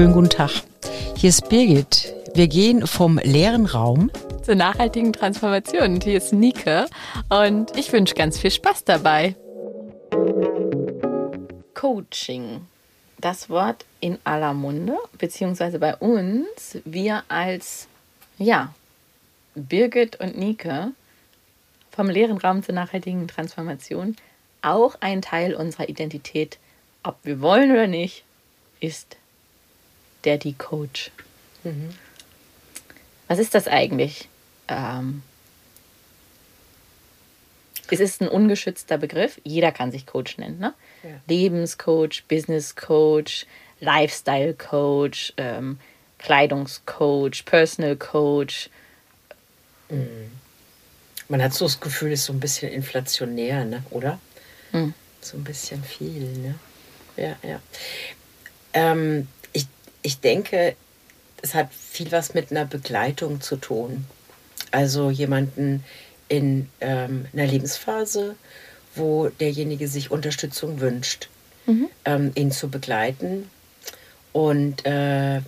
schönen guten Tag. Hier ist Birgit. Wir gehen vom leeren Raum zur nachhaltigen Transformation. Und hier ist Nike und ich wünsche ganz viel Spaß dabei. Coaching. Das Wort in aller Munde, beziehungsweise bei uns, wir als, ja, Birgit und Nike vom leeren Raum zur nachhaltigen Transformation auch ein Teil unserer Identität, ob wir wollen oder nicht, ist Daddy Coach. Mhm. Was ist das eigentlich? Ähm, es ist ein ungeschützter Begriff. Jeder kann sich Coach nennen. Ne? Ja. Lebenscoach, Business Coach, Lifestyle Coach, ähm, Kleidungscoach, Personal Coach. Mhm. Man hat so das Gefühl, es ist so ein bisschen inflationär, ne? oder? Mhm. So ein bisschen viel. Ne? Ja, ja. Ähm, ich, denke, es hat viel was mit einer Begleitung zu tun. Also jemanden in ähm, einer Lebensphase, wo derjenige sich Unterstützung wünscht, mhm. ähm, ihn zu begleiten und äh,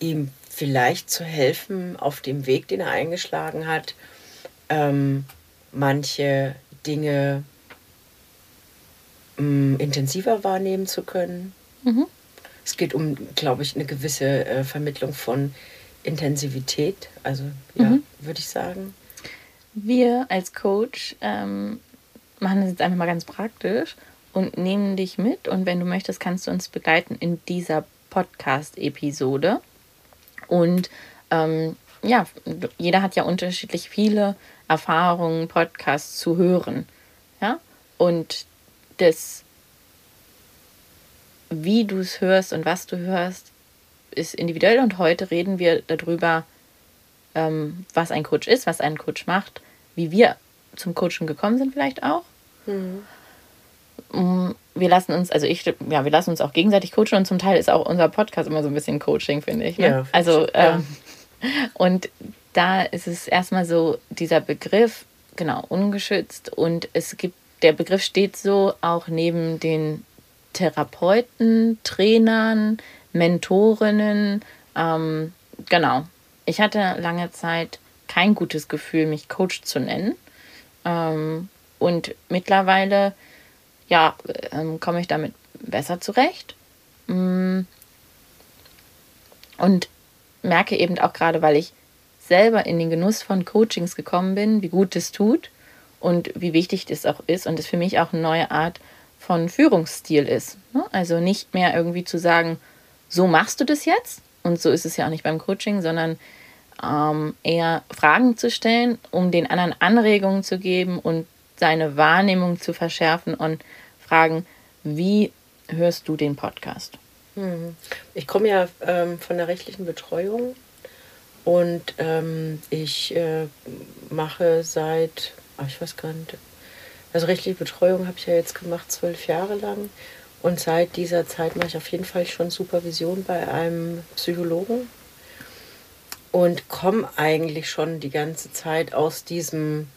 ihm vielleicht zu helfen auf dem Weg, den er eingeschlagen hat, ähm, manche Dinge mm, intensiver wahrnehmen zu können. Mhm. Es geht um, glaube ich, eine gewisse äh, Vermittlung von Intensivität. Also ja, mhm. würde ich sagen. Wir als Coach ähm, machen das jetzt einfach mal ganz praktisch und nehmen dich mit. Und wenn du möchtest, kannst du uns begleiten in dieser Podcast-Episode. Und ähm, ja, jeder hat ja unterschiedlich viele Erfahrungen, Podcasts zu hören. Ja, und das wie du es hörst und was du hörst, ist individuell. Und heute reden wir darüber, ähm, was ein Coach ist, was ein Coach macht, wie wir zum Coaching gekommen sind, vielleicht auch. Mhm. Wir lassen uns, also ich, ja, wir lassen uns auch gegenseitig coachen und zum Teil ist auch unser Podcast immer so ein bisschen Coaching, finde ich. Ne? Ja, also, ähm, und da ist es erstmal so dieser Begriff, genau, ungeschützt und es gibt, der Begriff steht so auch neben den Therapeuten, Trainern, Mentorinnen. Ähm, genau. Ich hatte lange Zeit kein gutes Gefühl, mich Coach zu nennen. Ähm, und mittlerweile, ja, ähm, komme ich damit besser zurecht. Mm. Und merke eben auch gerade, weil ich selber in den Genuss von Coachings gekommen bin, wie gut es tut und wie wichtig das auch ist und es für mich auch eine neue Art von Führungsstil ist. Ne? Also nicht mehr irgendwie zu sagen, so machst du das jetzt. Und so ist es ja auch nicht beim Coaching, sondern ähm, eher Fragen zu stellen, um den anderen Anregungen zu geben und seine Wahrnehmung zu verschärfen und fragen, wie hörst du den Podcast? Hm. Ich komme ja ähm, von der rechtlichen Betreuung und ähm, ich äh, mache seit, ach, ich weiß gar nicht, also rechtliche Betreuung habe ich ja jetzt gemacht, zwölf Jahre lang. Und seit dieser Zeit mache ich auf jeden Fall schon Supervision bei einem Psychologen und komme eigentlich schon die ganze Zeit aus diesem,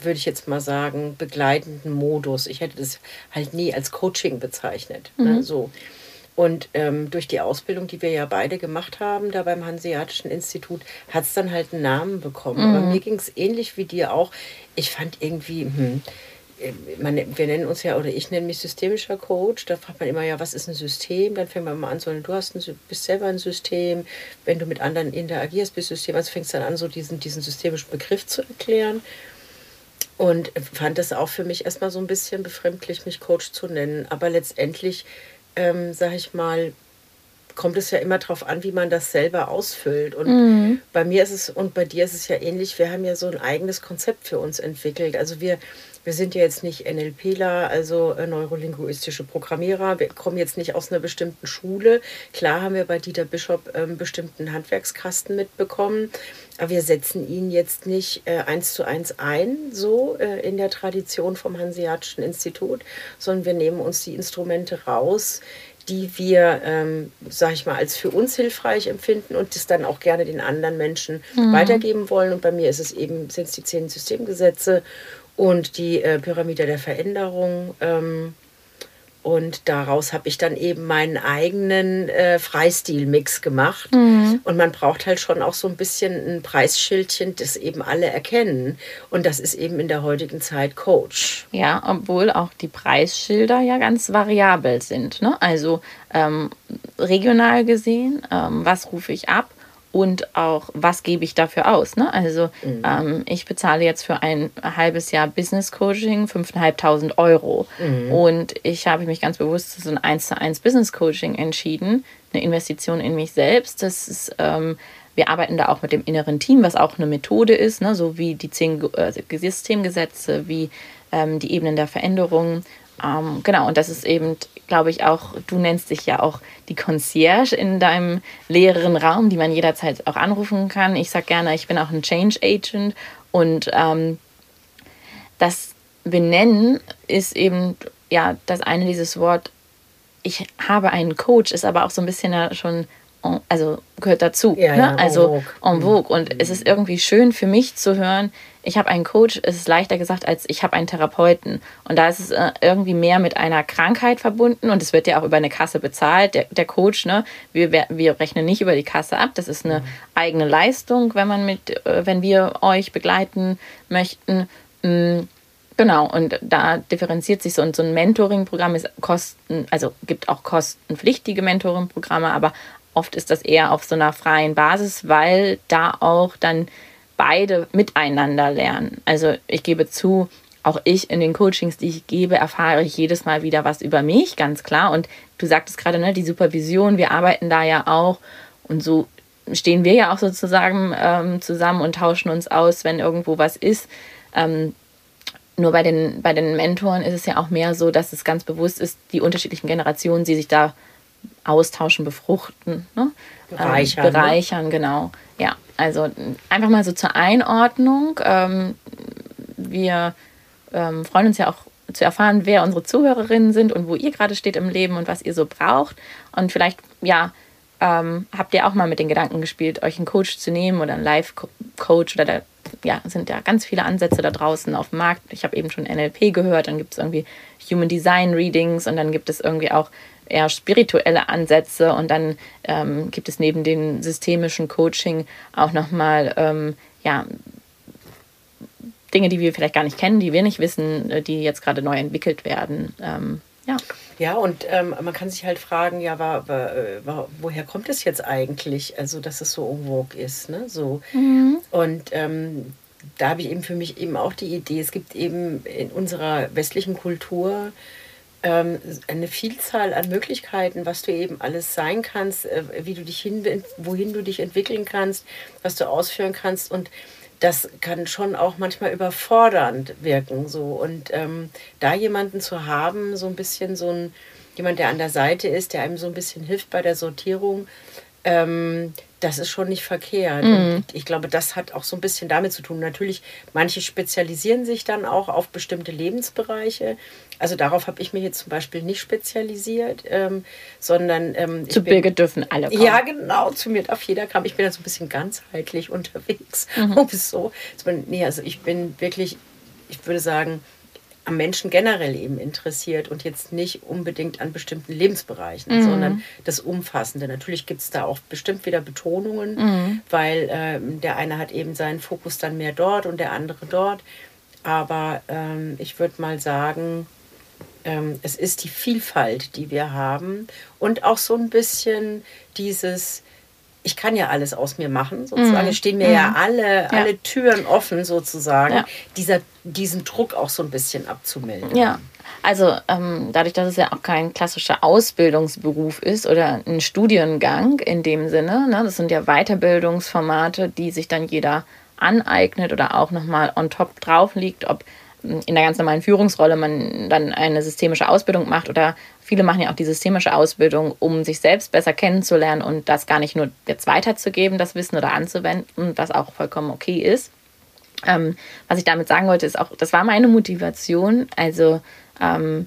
würde ich jetzt mal sagen, begleitenden Modus. Ich hätte das halt nie als Coaching bezeichnet. Ne, mhm. Ne, so. Und ähm, durch die Ausbildung, die wir ja beide gemacht haben, da beim Hanseatischen Institut, hat es dann halt einen Namen bekommen. Mhm. Aber mir ging es ähnlich wie dir auch. Ich fand irgendwie, hm, man, wir nennen uns ja, oder ich nenne mich systemischer Coach. Da fragt man immer, ja, was ist ein System? Dann fängt man mal an, so, du hast ein, bist selber ein System. Wenn du mit anderen interagierst, bist du System. Also fängst dann an, so diesen, diesen systemischen Begriff zu erklären. Und fand das auch für mich erstmal so ein bisschen befremdlich, mich Coach zu nennen. Aber letztendlich, ähm, sage ich mal, kommt es ja immer darauf an, wie man das selber ausfüllt. Und mhm. bei mir ist es und bei dir ist es ja ähnlich. Wir haben ja so ein eigenes Konzept für uns entwickelt. Also wir wir sind ja jetzt nicht NLPler, also äh, neurolinguistische Programmierer. Wir kommen jetzt nicht aus einer bestimmten Schule. Klar haben wir bei Dieter Bischof einen ähm, bestimmten Handwerkskasten mitbekommen, aber wir setzen ihn jetzt nicht äh, eins zu eins ein, so äh, in der Tradition vom Hanseatischen Institut, sondern wir nehmen uns die Instrumente raus, die wir, ähm, sage ich mal, als für uns hilfreich empfinden und das dann auch gerne den anderen Menschen mhm. weitergeben wollen. Und bei mir ist es eben, sind es die zehn Systemgesetze und die äh, Pyramide der Veränderung. Ähm, Und daraus habe ich dann eben meinen eigenen äh, Freistil-Mix gemacht. Mhm. Und man braucht halt schon auch so ein bisschen ein Preisschildchen, das eben alle erkennen. Und das ist eben in der heutigen Zeit Coach. Ja, obwohl auch die Preisschilder ja ganz variabel sind. Ne? Also ähm, regional gesehen, ähm, was rufe ich ab? Und auch, was gebe ich dafür aus. Ne? Also mhm. ähm, ich bezahle jetzt für ein halbes Jahr Business Coaching 5.500 Euro. Mhm. Und ich habe mich ganz bewusst für so ein 1 zu 1 Business Coaching entschieden, eine Investition in mich selbst. Das ist, ähm, wir arbeiten da auch mit dem inneren Team, was auch eine Methode ist, ne? so wie die zehn äh, Systemgesetze, wie ähm, die Ebenen der Veränderung. Ähm, genau, und das ist eben glaube ich, auch, du nennst dich ja auch die Concierge in deinem leeren Raum, die man jederzeit auch anrufen kann. Ich sage gerne, ich bin auch ein Change Agent und ähm, das Benennen ist eben, ja, das eine, dieses Wort, ich habe einen Coach, ist aber auch so ein bisschen schon also gehört dazu. Ja, ne? ja, also en vogue. Und mhm. es ist irgendwie schön für mich zu hören, ich habe einen Coach, es ist leichter gesagt, als ich habe einen Therapeuten. Und da ist es äh, irgendwie mehr mit einer Krankheit verbunden und es wird ja auch über eine Kasse bezahlt, der, der Coach, ne? Wir, wir rechnen nicht über die Kasse ab. Das ist eine mhm. eigene Leistung, wenn man mit, äh, wenn wir euch begleiten möchten. Mm, genau, und da differenziert sich so, und so ein Mentoring-Programm ist Kosten, also gibt auch kostenpflichtige Mentoring-Programme, aber Oft ist das eher auf so einer freien Basis, weil da auch dann beide miteinander lernen. Also ich gebe zu, auch ich in den Coachings, die ich gebe, erfahre ich jedes Mal wieder was über mich, ganz klar. Und du sagtest gerade, ne, die Supervision, wir arbeiten da ja auch und so stehen wir ja auch sozusagen ähm, zusammen und tauschen uns aus, wenn irgendwo was ist. Ähm, nur bei den, bei den Mentoren ist es ja auch mehr so, dass es ganz bewusst ist, die unterschiedlichen Generationen, die sich da austauschen, befruchten, ne? bereichern. Ähm, bereichern, ne? genau. Ja, also einfach mal so zur Einordnung. Ähm, wir ähm, freuen uns ja auch zu erfahren, wer unsere Zuhörerinnen sind und wo ihr gerade steht im Leben und was ihr so braucht. Und vielleicht, ja, ähm, habt ihr auch mal mit den Gedanken gespielt, euch einen Coach zu nehmen oder einen Life-Coach oder da ja, sind ja ganz viele Ansätze da draußen auf dem Markt. Ich habe eben schon NLP gehört, dann gibt es irgendwie Human Design Readings und dann gibt es irgendwie auch eher spirituelle Ansätze und dann ähm, gibt es neben dem systemischen Coaching auch nochmal ähm, ja, Dinge, die wir vielleicht gar nicht kennen, die wir nicht wissen, äh, die jetzt gerade neu entwickelt werden. Ähm, ja. Ja, und ähm, man kann sich halt fragen, ja, war, war, äh, war, woher kommt es jetzt eigentlich, also dass es so unwog ist, ne? So. Mhm. Und ähm, da habe ich eben für mich eben auch die Idee, es gibt eben in unserer westlichen Kultur ähm, eine Vielzahl an Möglichkeiten, was du eben alles sein kannst, äh, wie du dich hin, wohin du dich entwickeln kannst, was du ausführen kannst und das kann schon auch manchmal überfordernd wirken so und ähm, da jemanden zu haben, so ein bisschen so ein jemand, der an der Seite ist, der einem so ein bisschen hilft bei der Sortierung, ähm, das ist schon nicht verkehrt. Mhm. ich glaube, das hat auch so ein bisschen damit zu tun. Natürlich, manche spezialisieren sich dann auch auf bestimmte Lebensbereiche. Also darauf habe ich mich jetzt zum Beispiel nicht spezialisiert, ähm, sondern ähm, zu Birgit dürfen alle kommen. Ja, genau, zu mir darf jeder kommen. Ich bin da so ein bisschen ganzheitlich unterwegs. Mhm. Um so, nee, also ich bin wirklich, ich würde sagen, am Menschen generell eben interessiert und jetzt nicht unbedingt an bestimmten Lebensbereichen, mhm. sondern das Umfassende. Natürlich gibt es da auch bestimmt wieder Betonungen, mhm. weil äh, der eine hat eben seinen Fokus dann mehr dort und der andere dort. Aber ähm, ich würde mal sagen, ähm, es ist die Vielfalt, die wir haben und auch so ein bisschen dieses, ich kann ja alles aus mir machen, sozusagen. Mhm. Stehen mir mhm. ja alle, ja. alle Türen offen, sozusagen. Ja. Dieser, diesen Druck auch so ein bisschen abzumildern. Ja. Also ähm, dadurch, dass es ja auch kein klassischer Ausbildungsberuf ist oder ein Studiengang in dem Sinne, ne, das sind ja Weiterbildungsformate, die sich dann jeder aneignet oder auch nochmal on top drauf liegt, ob in der ganz normalen Führungsrolle man dann eine systemische Ausbildung macht oder viele machen ja auch die systemische Ausbildung, um sich selbst besser kennenzulernen und das gar nicht nur jetzt weiterzugeben, das Wissen oder anzuwenden, was auch vollkommen okay ist. Ähm, was ich damit sagen wollte, ist auch, das war meine Motivation. Also ähm,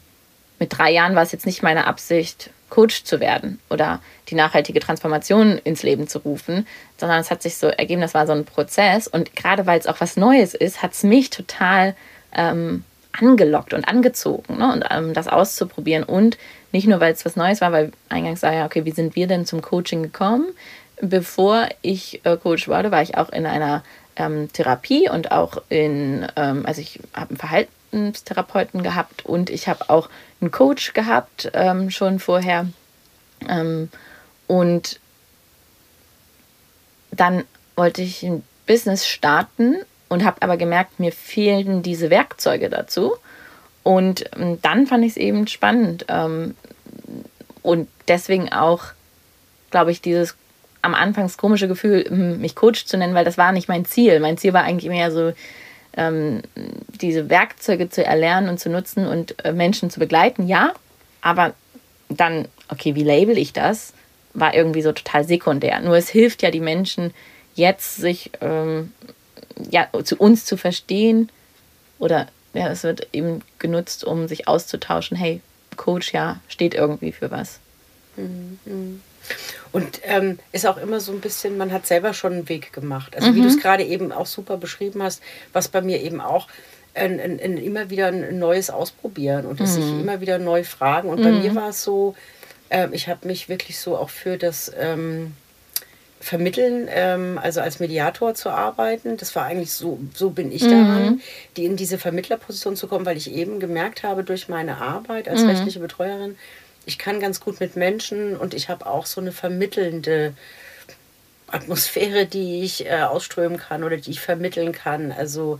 mit drei Jahren war es jetzt nicht meine Absicht, Coach zu werden oder die nachhaltige Transformation ins Leben zu rufen, sondern es hat sich so ergeben, das war so ein Prozess. Und gerade weil es auch was Neues ist, hat es mich total ähm, angelockt und angezogen, ne? und ähm, das auszuprobieren. Und nicht nur, weil es was Neues war, weil eingangs sah ja, okay, wie sind wir denn zum Coaching gekommen? Bevor ich äh, Coach wurde, war ich auch in einer ähm, Therapie und auch in, ähm, also ich habe einen Verhaltenstherapeuten gehabt und ich habe auch einen Coach gehabt ähm, schon vorher. Ähm, und dann wollte ich ein Business starten und habe aber gemerkt, mir fehlen diese Werkzeuge dazu. Und ähm, dann fand ich es eben spannend. Ähm, und deswegen auch, glaube ich, dieses am Anfang komische Gefühl, hm, mich Coach zu nennen, weil das war nicht mein Ziel. Mein Ziel war eigentlich mehr so, ähm, diese Werkzeuge zu erlernen und zu nutzen und äh, Menschen zu begleiten, ja. Aber dann, okay, wie label ich das? War irgendwie so total sekundär. Nur es hilft ja die Menschen jetzt, sich ja, zu uns zu verstehen oder ja, es wird eben genutzt, um sich auszutauschen. Hey, Coach, ja, steht irgendwie für was. Mhm. Und ähm, ist auch immer so ein bisschen, man hat selber schon einen Weg gemacht. Also mhm. wie du es gerade eben auch super beschrieben hast, was bei mir eben auch ein, ein, ein immer wieder ein neues Ausprobieren und mhm. sich immer wieder neu fragen. Und bei mhm. mir war es so, äh, ich habe mich wirklich so auch für das ähm, Vermitteln, ähm, also als Mediator zu arbeiten. Das war eigentlich so, so bin ich daran, mhm. die in diese Vermittlerposition zu kommen, weil ich eben gemerkt habe durch meine Arbeit als mhm. rechtliche Betreuerin, ich kann ganz gut mit Menschen und ich habe auch so eine vermittelnde Atmosphäre, die ich äh, ausströmen kann oder die ich vermitteln kann. Also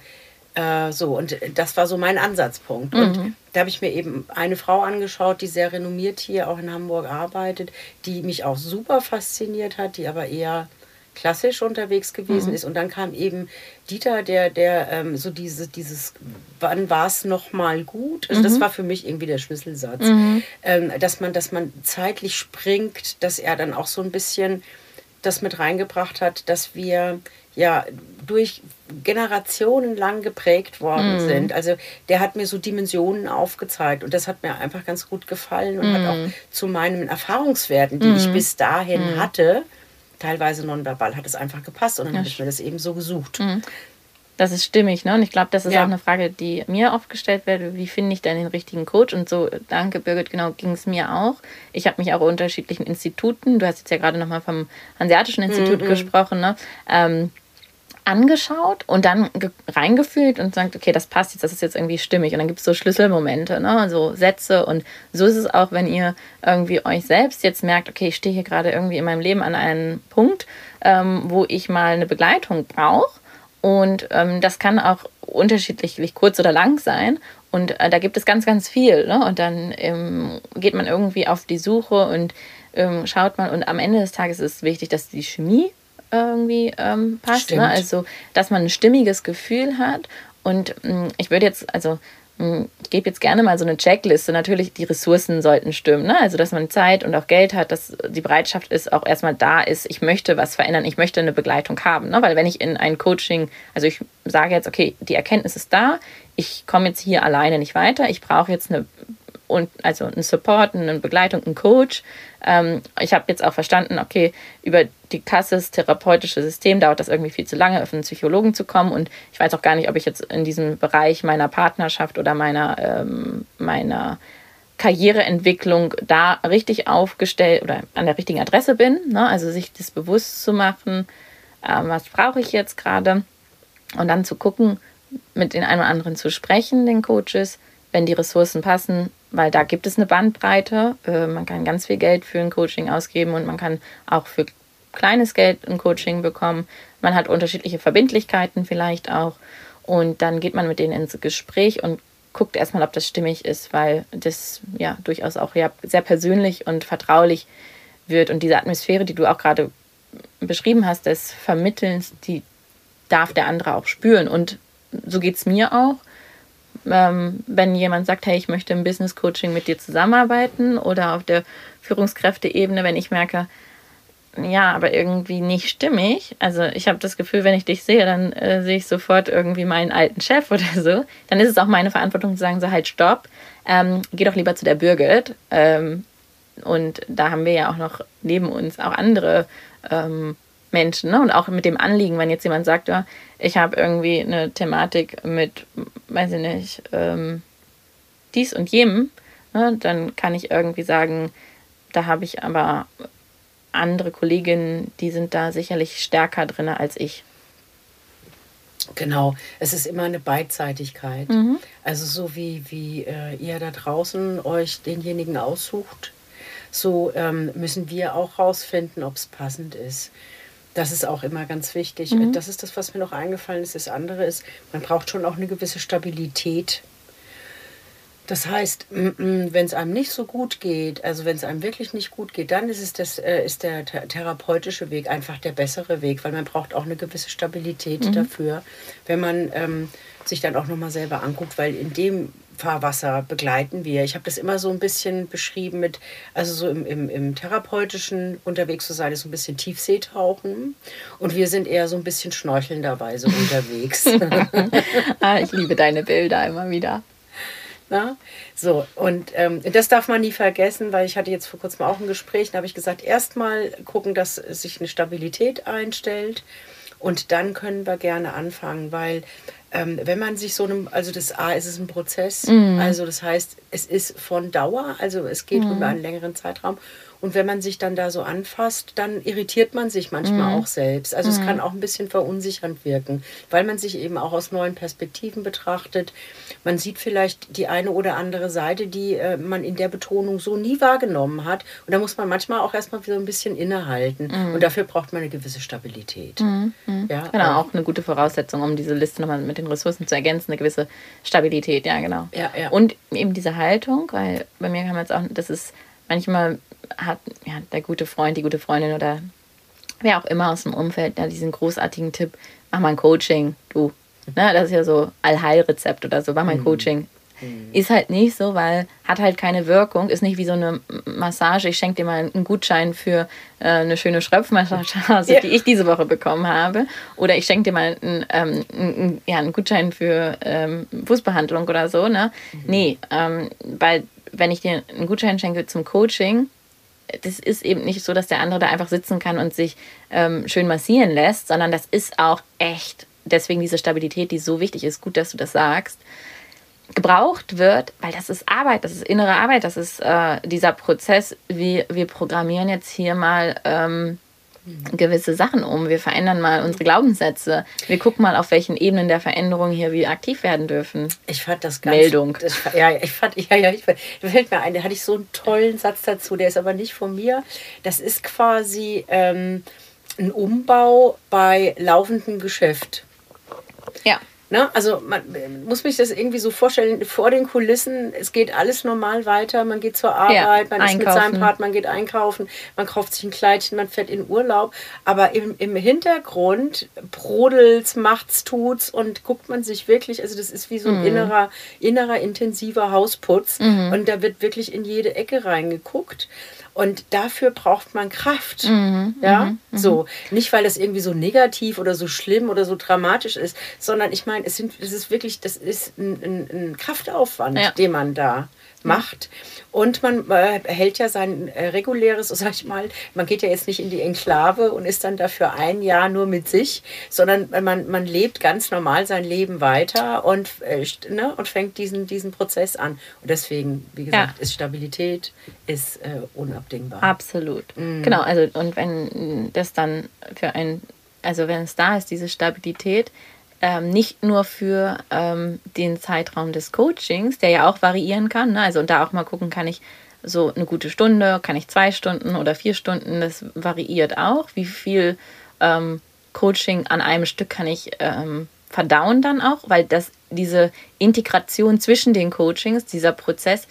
äh, so, und das war so mein Ansatzpunkt. Mhm. Und da habe ich mir eben eine Frau angeschaut, die sehr renommiert hier auch in Hamburg arbeitet, die mich auch super fasziniert hat, die aber eher klassisch unterwegs gewesen mhm. ist. Und dann kam eben Dieter, der, der ähm, so diese, dieses, wann war es nochmal gut? Also mhm. das war für mich irgendwie der Schlüsselsatz. Mhm. Ähm, dass man, dass man zeitlich springt, dass er dann auch so ein bisschen das mit reingebracht hat, dass wir ja durch Generationen lang geprägt worden mm. sind. Also der hat mir so Dimensionen aufgezeigt und das hat mir einfach ganz gut gefallen und mm. hat auch mhm. zu meinen Erfahrungswerten, die mm. ich mhm. bis dahin mhm. hatte, teilweise nonverbal, hat es einfach gepasst und dann ja. habe ich mir das eben so gesucht. Das ist stimmig, ne? Und ich glaube, das ist ja. auch eine Frage, die mir oft gestellt wird. Wie finde ich denn den richtigen Coach? Und so, danke Birgit, genau ging es mir auch. Ich habe mich auch unterschiedlichen Instituten, du hast jetzt ja gerade nochmal vom Hanseatischen Institut gesprochen, ne? Ähm, angeschaut und dann reingefühlt und sagt, okay, das passt jetzt, das ist jetzt irgendwie stimmig. Und dann gibt es so Schlüsselmomente, ne? so Sätze. Und so ist es auch, wenn ihr irgendwie euch selbst jetzt merkt, okay, ich stehe hier gerade irgendwie in meinem Leben an einem Punkt, ähm, wo ich mal eine Begleitung brauche. Und ähm, das kann auch unterschiedlich kurz oder lang sein. Und äh, da gibt es ganz, ganz viel. Ne? Und dann ähm, geht man irgendwie auf die Suche und ähm, schaut mal. Und am Ende des Tages ist es wichtig, dass die Chemie irgendwie ähm, passt. Ne? Also, dass man ein stimmiges Gefühl hat. Und mh, mm, ich würde jetzt, also mm, ich gebe jetzt gerne mal so eine Checkliste. Natürlich, die Ressourcen sollten stimmen. Ne? Also, dass man Zeit und auch Geld hat, dass die Bereitschaft ist, auch erstmal da ist, ich möchte was verändern, ich möchte eine Begleitung haben. Ne? Weil wenn ich in ein Coaching, also ich sage jetzt, okay, die Erkenntnis ist da, ich komme jetzt hier alleine nicht weiter, ich brauche jetzt eine und also einen Support, eine Begleitung, einen Coach. Ähm, ich habe jetzt auch verstanden, okay, über die Kasses therapeutische System dauert das irgendwie viel zu lange, auf einen Psychologen zu kommen. Und ich weiß auch gar nicht, ob ich jetzt in diesem Bereich meiner Partnerschaft oder meiner, ähm, meiner Karriereentwicklung da richtig aufgestellt oder an der richtigen Adresse bin. Ne? Also sich das bewusst zu machen, ähm, was brauche ich jetzt gerade. Und dann zu gucken, mit den einen oder anderen zu sprechen, den Coaches, wenn die Ressourcen passen, weil da gibt es eine Bandbreite. Äh, man kann ganz viel Geld für ein Coaching ausgeben und man kann auch für kleines Geld ein Coaching bekommen. Man hat unterschiedliche Verbindlichkeiten vielleicht auch. Und dann geht man mit denen ins Gespräch und guckt erstmal, ob das stimmig ist, weil das ja durchaus auch ja, sehr persönlich und vertraulich wird. Und diese Atmosphäre, die du auch gerade beschrieben hast, des Vermittelns, die darf der andere auch spüren. Und so geht es mir auch ähm, wenn jemand sagt, hey, ich möchte im Business Coaching mit dir zusammenarbeiten oder auf der Führungskräfteebene, wenn ich merke, ja, aber irgendwie nicht stimmig. Also ich habe das Gefühl, wenn ich dich sehe, dann äh, sehe ich sofort irgendwie meinen alten Chef oder so. Dann ist es auch meine Verantwortung zu sagen, so halt stopp, ähm, geh doch lieber zu der Birgit. Ähm, und da haben wir ja auch noch neben uns auch andere ähm, Menschen ne? und auch mit dem Anliegen, wenn jetzt jemand sagt, ja, ich habe irgendwie eine Thematik mit, weiß ich nicht, ähm, dies und jenem, ne? dann kann ich irgendwie sagen, da habe ich aber andere Kolleginnen, die sind da sicherlich stärker drin als ich. Genau, es ist immer eine Beidseitigkeit. Mhm. Also so wie, wie äh, ihr da draußen euch denjenigen aussucht, so ähm, müssen wir auch rausfinden, ob es passend ist. Das ist auch immer ganz wichtig. Mhm. Das ist das, was mir noch eingefallen ist. Das andere ist, man braucht schon auch eine gewisse Stabilität das heißt, wenn es einem nicht so gut geht, also wenn es einem wirklich nicht gut geht, dann ist, es das, äh, ist der therapeutische Weg einfach der bessere Weg, weil man braucht auch eine gewisse Stabilität mhm. dafür, wenn man ähm, sich dann auch nochmal selber anguckt, weil in dem Fahrwasser begleiten wir. Ich habe das immer so ein bisschen beschrieben mit, also so im, im, im therapeutischen unterwegs zu sein, ist so ein bisschen Tiefseetauchen und wir sind eher so ein bisschen schnorchelnderweise unterwegs. ah, ich liebe deine Bilder immer wieder. Na? So, und ähm, das darf man nie vergessen, weil ich hatte jetzt vor kurzem auch ein Gespräch, da habe ich gesagt, erstmal gucken, dass sich eine Stabilität einstellt und dann können wir gerne anfangen, weil ähm, wenn man sich so einem, also das A, ist es ein Prozess, mhm. also das heißt, es ist von Dauer, also es geht mhm. über einen längeren Zeitraum und wenn man sich dann da so anfasst, dann irritiert man sich manchmal mhm. auch selbst. Also mhm. es kann auch ein bisschen verunsichernd wirken, weil man sich eben auch aus neuen Perspektiven betrachtet. Man sieht vielleicht die eine oder andere Seite, die äh, man in der Betonung so nie wahrgenommen hat. Und da muss man manchmal auch erstmal wieder ein bisschen innehalten. Mhm. Und dafür braucht man eine gewisse Stabilität. Mhm. Mhm. Ja, genau, ähm, auch eine gute Voraussetzung, um diese Liste nochmal mit den Ressourcen zu ergänzen, eine gewisse Stabilität, ja, genau. Ja, ja. Und eben diese Haltung, weil bei mir kann man jetzt auch, das ist manchmal hat ja, der gute Freund, die gute Freundin oder wer auch immer aus dem Umfeld da diesen großartigen Tipp, mach mal ein Coaching, du. Ne, das ist ja so Allheilrezept oder so, mach mal ein mhm. Coaching. Mhm. Ist halt nicht so, weil hat halt keine Wirkung, ist nicht wie so eine Massage. Ich schenke dir mal einen Gutschein für äh, eine schöne Schröpfmassage, ja. die ich diese Woche bekommen habe. Oder ich schenke dir mal einen, ähm, einen, ja, einen Gutschein für ähm, Fußbehandlung oder so. Ne? Mhm. Nee, ähm, weil wenn ich dir einen Gutschein schenke zum Coaching, das ist eben nicht so, dass der andere da einfach sitzen kann und sich ähm, schön massieren lässt, sondern das ist auch echt, deswegen diese Stabilität, die so wichtig ist, gut, dass du das sagst, gebraucht wird, weil das ist Arbeit, das ist innere Arbeit, das ist äh, dieser Prozess, wie wir programmieren jetzt hier mal ähm, gewisse Sachen um. Wir verändern mal unsere Glaubenssätze. Wir gucken mal, auf welchen Ebenen der Veränderung hier wir aktiv werden dürfen. Ich fand das ganz. Meldung. Das, ja, ich fand, ja, ja, ich, da fällt mir ein, da hatte ich so einen tollen Satz dazu, der ist aber nicht von mir. Das ist quasi ähm, ein Umbau bei laufendem Geschäft. Ja. Ne? Also man muss mich das irgendwie so vorstellen, vor den Kulissen, es geht alles normal weiter, man geht zur Arbeit, ja, man einkaufen. ist mit seinem Part, man geht einkaufen, man kauft sich ein Kleidchen, man fährt in Urlaub, aber im, im Hintergrund brodelt's, macht's, tut's und guckt man sich wirklich, also das ist wie so ein mhm. innerer, innerer intensiver Hausputz mhm. und da wird wirklich in jede Ecke reingeguckt. Und dafür braucht man Kraft. Mhm, ja, mhm, mhm, so. Nicht, weil das irgendwie so negativ oder so schlimm oder so dramatisch ist, sondern ich meine, es, sind, es ist wirklich, das ist ein, ein, ein Kraftaufwand, ja. den man da macht. Und man äh, hält ja sein äh, reguläres, so sag ich mal, man geht ja jetzt nicht in die Enklave und ist dann dafür ein Jahr nur mit sich, sondern man, man lebt ganz normal sein Leben weiter und, äh, ne, und fängt diesen, diesen Prozess an. Und deswegen, wie gesagt, ja. ist Stabilität ist äh, unabdingbar. Absolut. Mhm. Genau, also und wenn das dann für ein, also wenn es da ist, diese Stabilität, ähm, nicht nur für ähm, den Zeitraum des Coachings, der ja auch variieren kann. Ne? Also und da auch mal gucken, kann ich so eine gute Stunde, kann ich zwei Stunden oder vier Stunden, das variiert auch. Wie viel ähm, Coaching an einem Stück kann ich ähm, verdauen dann auch, weil das diese Integration zwischen den Coachings, dieser Prozess,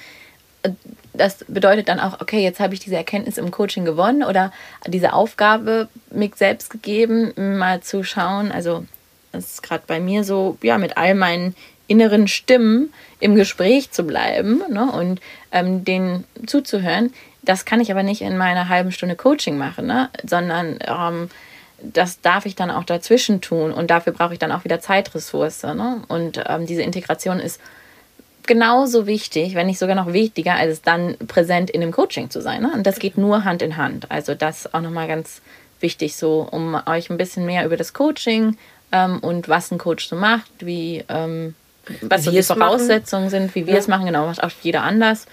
äh, das bedeutet dann auch, okay, jetzt habe ich diese Erkenntnis im Coaching gewonnen oder diese Aufgabe mir selbst gegeben, mal zu schauen, also das ist gerade bei mir so, ja, mit all meinen inneren Stimmen im Gespräch zu bleiben ne, und ähm, denen zuzuhören. Das kann ich aber nicht in meiner halben Stunde Coaching machen, ne, sondern ähm, das darf ich dann auch dazwischen tun und dafür brauche ich dann auch wieder Zeitressource. Ne? Und ähm, diese Integration ist genauso wichtig, wenn nicht sogar noch wichtiger, als dann präsent in dem Coaching zu sein. Ne? Und das geht nur Hand in Hand. Also das auch nochmal ganz wichtig, so um euch ein bisschen mehr über das Coaching ähm, und was ein Coach so macht, wie ähm, was so die Voraussetzungen machen. sind, wie wir ja. es machen, genau, macht auch jeder anders.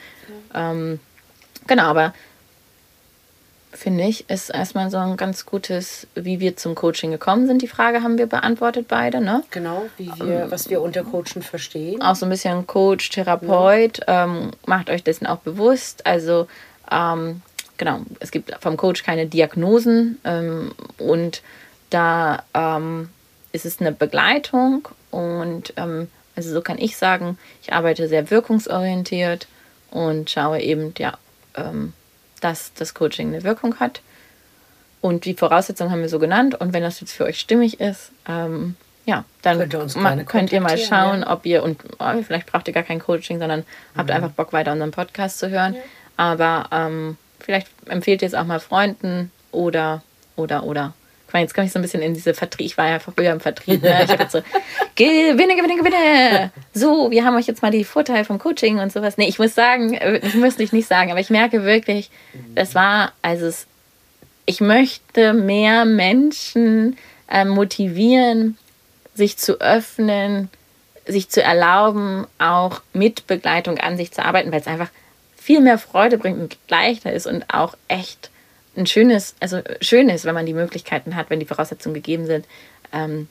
Ja. Ähm, genau, aber finde ich, ist erstmal so ein ganz gutes, wie wir zum Coaching gekommen sind. Die Frage haben wir beantwortet beide, ne? Genau, wie wir, ähm, was wir unter Coachen verstehen. Auch so ein bisschen Coach, Therapeut. Ja. Ähm, macht euch dessen auch bewusst. Also ähm, genau, es gibt vom Coach keine Diagnosen ähm, und da ähm, ist es eine Begleitung und ähm, also so kann ich sagen, ich arbeite sehr wirkungsorientiert und schaue eben, ja, dass das Coaching eine Wirkung hat. Und die Voraussetzungen haben wir so genannt. Und wenn das jetzt für euch stimmig ist, ähm, ja, dann könnt, könnt ihr mal schauen, ja. ob ihr, und oh, vielleicht braucht ihr gar kein Coaching, sondern mhm. habt einfach Bock, weiter unseren Podcast zu hören. Ja. Aber ähm, vielleicht empfehlt ihr es auch mal Freunden oder, oder, oder. Ich meine, jetzt komme ich so ein bisschen in diese Vertrieb. Ich war ja früher im Vertrieb. Ne? Ich habe jetzt so, Gewinne, Gewinne, Gewinne. So, wir haben euch jetzt mal die Vorteile vom Coaching und sowas. Nee, ich muss sagen, ich müsste ich nicht sagen, aber ich merke wirklich, das war, also es, ich möchte mehr Menschen äh, motivieren, sich zu öffnen, sich zu erlauben, auch mit Begleitung an sich zu arbeiten, weil es einfach viel mehr Freude bringt und leichter ist und auch echt ein schönes, also schön ist, wenn man die Möglichkeiten hat, wenn die Voraussetzungen gegeben sind, ähm,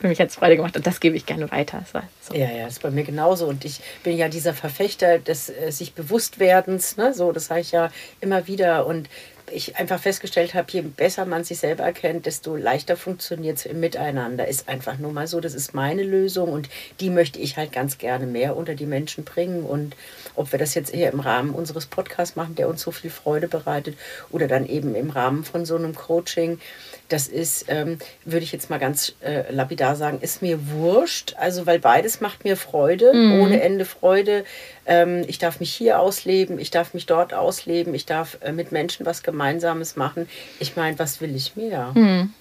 für mich hat es Freude gemacht und das gebe ich gerne weiter. So. Ja, ja, das ist bei mir genauso. Und ich bin ja dieser Verfechter des äh, sich Bewusstwerdens, ne? so, das sage ich ja immer wieder. Und ich einfach festgestellt habe, je besser man sich selber erkennt, desto leichter funktioniert es im Miteinander. Ist einfach nur mal so, das ist meine Lösung und die möchte ich halt ganz gerne mehr unter die Menschen bringen. Und ob wir das jetzt eher im Rahmen unseres Podcasts machen, der uns so viel Freude bereitet, oder dann eben im Rahmen von so einem Coaching, das ist, ähm, würde ich jetzt mal ganz äh, lapidar sagen, ist mir wurscht. Also, weil beides macht mir Freude, mhm. ohne Ende Freude. Ähm, ich darf mich hier ausleben, ich darf mich dort ausleben, ich darf äh, mit Menschen was Gemeinsames machen. Ich meine, was will ich mehr? Mhm.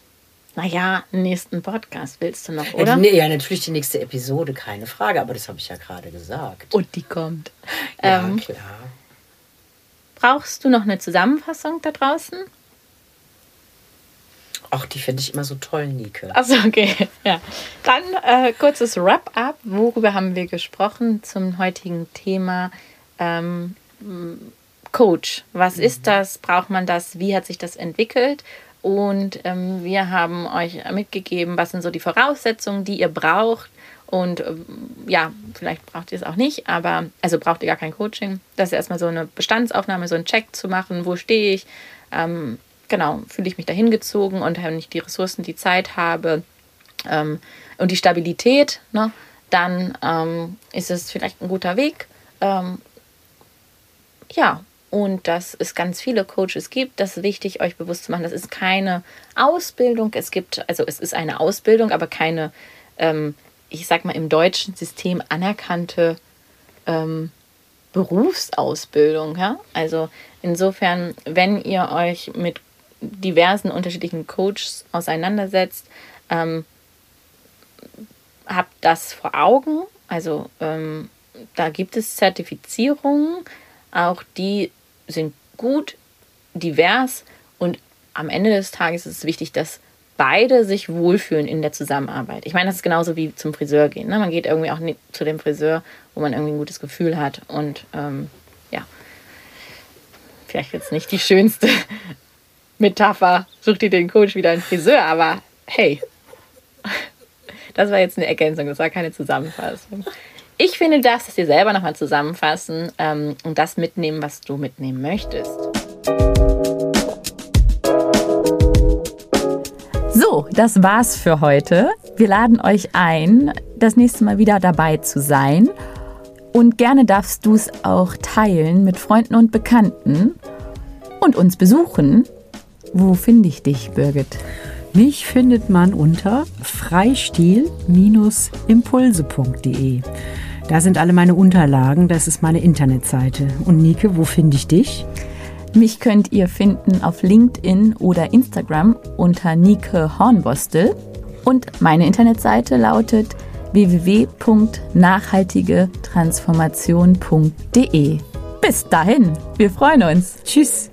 Naja, nächsten Podcast willst du noch, oder? Ja, ja, natürlich die nächste Episode, keine Frage, aber das habe ich ja gerade gesagt. Und die kommt. Ja, ähm, klar. Brauchst du noch eine Zusammenfassung da draußen? Ach, die finde ich immer so toll, Nike. Achso, okay. Ja. Dann äh, kurzes Wrap-up. Worüber haben wir gesprochen zum heutigen Thema ähm, Coach? Was mhm. ist das? Braucht man das? Wie hat sich das entwickelt? Und ähm, wir haben euch mitgegeben, was sind so die Voraussetzungen, die ihr braucht. Und ähm, ja, vielleicht braucht ihr es auch nicht, aber also braucht ihr gar kein Coaching. Das ist erstmal so eine Bestandsaufnahme, so ein Check zu machen, wo stehe ich, ähm, genau, fühle ich mich dahin gezogen und wenn ich die Ressourcen, die Zeit habe ähm, und die Stabilität, ne, dann ähm, ist es vielleicht ein guter Weg. Ähm, ja, und dass es ganz viele Coaches gibt, das ist wichtig, euch bewusst zu machen. Das ist keine Ausbildung. Es gibt, also es ist eine Ausbildung, aber keine, ähm, ich sag mal, im deutschen System anerkannte ähm, Berufsausbildung. Ja? Also insofern, wenn ihr euch mit diversen unterschiedlichen Coaches auseinandersetzt, ähm, habt das vor Augen. Also ähm, da gibt es Zertifizierungen, auch die sind gut, divers und am Ende des Tages ist es wichtig, dass beide sich wohlfühlen in der Zusammenarbeit. Ich meine, das ist genauso wie zum Friseur gehen. Ne? Man geht irgendwie auch zu dem Friseur, wo man irgendwie ein gutes Gefühl hat und ähm, ja, vielleicht jetzt nicht die schönste Metapher, such dir den Coach wieder einen Friseur, aber hey, das war jetzt eine Ergänzung, das war keine Zusammenfassung. Ich finde, das, dass ihr selber nochmal zusammenfassen ähm, und das mitnehmen, was du mitnehmen möchtest. So, das war's für heute. Wir laden euch ein, das nächste Mal wieder dabei zu sein. Und gerne darfst du es auch teilen mit Freunden und Bekannten und uns besuchen wo finde ich dich, Birgit? Mich findet man unter freistil-impulse.de. Da sind alle meine Unterlagen, das ist meine Internetseite. Und Nike, wo finde ich dich? Mich könnt ihr finden auf LinkedIn oder Instagram unter Nike Hornbostel. Und meine Internetseite lautet www.nachhaltigetransformation.de. Bis dahin, wir freuen uns. Tschüss.